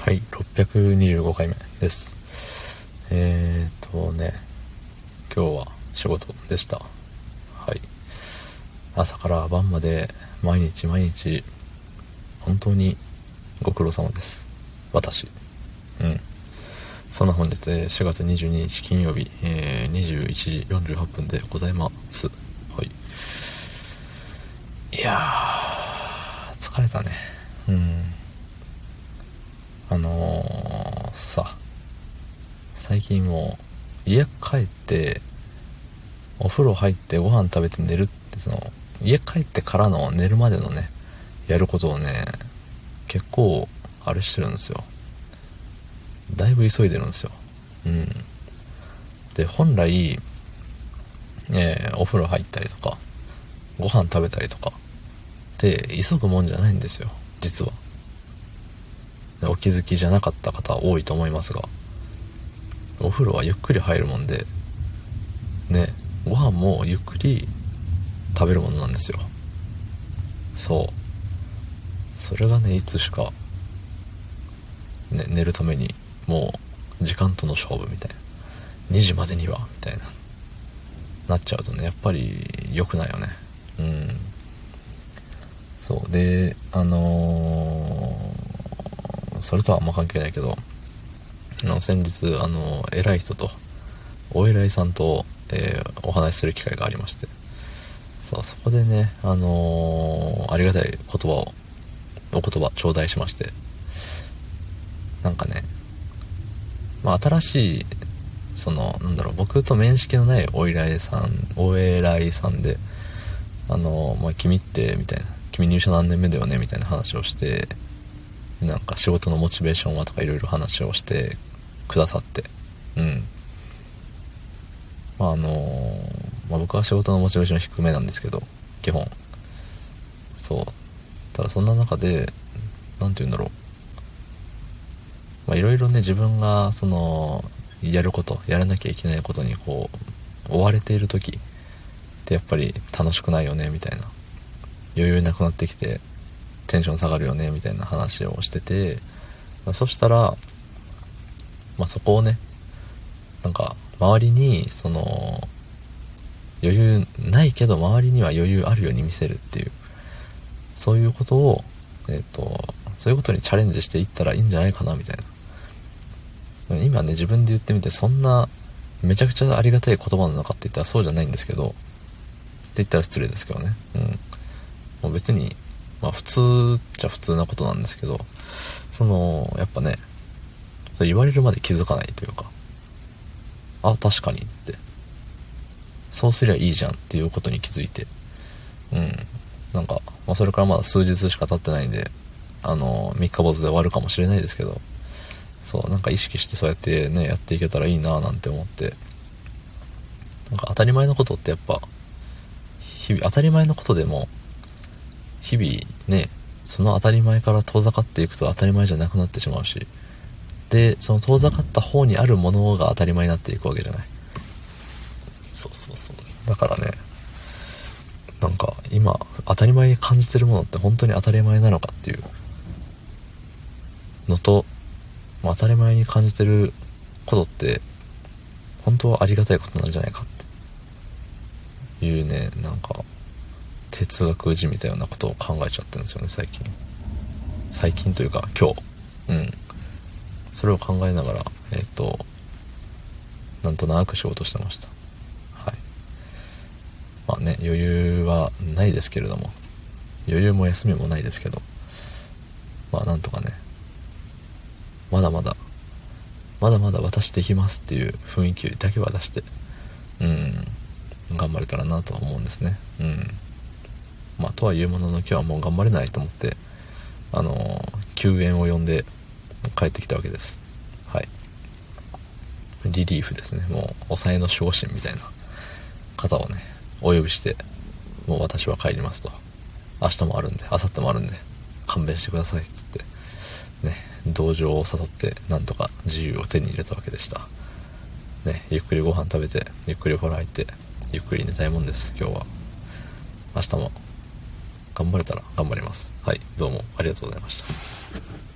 はい、625回目です。えーとね、今日は仕事でした。はい。朝から晩まで毎日毎日、本当にご苦労様です。私。うん。そんな本日、4月22日金曜日、えー21時48分でございます。はい。いやー、疲れたね。うん。あのー、さ、最近もう、家帰って、お風呂入ってご飯食べて寝るって、その、家帰ってからの寝るまでのね、やることをね、結構、あれしてるんですよ。だいぶ急いでるんですよ。うん。で、本来、えーお風呂入ったりとか、ご飯食べたりとか、って、急ぐもんじゃないんですよ、実は。お気づきじゃなかった方多いと思いますがお風呂はゆっくり入るもんでねご飯もゆっくり食べるものなんですよ。そう。それがねいつしか、ね、寝るためにもう時間との勝負みたいな。2時までにはみたいな。なっちゃうとねやっぱり良くないよね。うん。そう。であのーそれとはあんま関係ないけどあの先日あの偉い人とお偉いさんと、えーお話しする機会がありまして。そうそこでねあのーありがたい言葉をお言葉頂戴しまして。なんかねまあ新しいそのなんだろう僕と面識のないお偉いさんお偉いさんであのーまあ、君ってみたいな君入社何年目だよねみたいな話をしてなんか仕事のモチベーションはとかいろいろ話をしてくださって。うん。まああのまあ、僕は仕事のモチベーション低めなんですけど基本。そう。ただそんな中で何て言うんだろう。まあいろいろね自分がそのやることやらなきゃいけないことにこう追われている時ってやっぱり楽しくないよねみたいな。余裕なくなってきてテンション下がるよねみたいな話をしてて、まあそしたら、まあ、そこをねなんか周りにその余裕ないけど周りには余裕あるように見せるっていうそういうことをえっ、とそういうことにチャレンジしていったらいいんじゃないかなみたいな。今ね自分で言ってみてそんなめちゃくちゃありがたい言葉なのかって言ったらそうじゃないんですけどって言ったら失礼ですけどね。うん。もう別にまあ普通っちゃ普通なことなんですけどそのやっぱねそう言われるまで気づかないというかあ確かにって。そうすりゃいいじゃんっていうことに気づいてうん。なんか、まあ、それからまだ数日しか経ってないんであの三日坊主で終わるかもしれないですけどそうなんか意識してそうやってねやっていけたらいいななんて思ってなんか当たり前のことってやっぱ日々当たり前のことでも日々ねその当たり前から遠ざかっていくと当たり前じゃなくなってしまうし。でその遠ざかった方にあるものが当たり前になっていくわけじゃない。そうそうそう。だからねなんか今当たり前に感じてるものって本当に当たり前なのかっていう。のと、ま、当たり前に感じてることって本当はありがたいことなんじゃないかって。いうねなんか哲学じみたようなことを考えちゃってるんですよね最近。最近というか今日。うん。それを考えながらえっ、となんとなく仕事してました。はい。まあね余裕はないですけれども。余裕も休みもないですけど。まあなんとかね。まだまだ。まだまだ私できますっていう雰囲気だけは出してうん頑張れたらなとは思うんですね。うん。まあとはいうものの今日はもう頑張れないと思ってあのー救援を呼んで帰ってきたわけです。はい。リリーフですね。もう抑えの守護神みたいな方をねお呼びしてもう私は帰りますと。明日もあるんで明後日もあるんで勘弁してくださいっつってね同情を誘ってなんとか自由を手に入れたわけでした。ねゆっくりご飯食べてゆっくりお風呂入ってゆっくり寝たいもんです今日は。明日も頑張れたら頑張ります。はいどうもありがとうございました。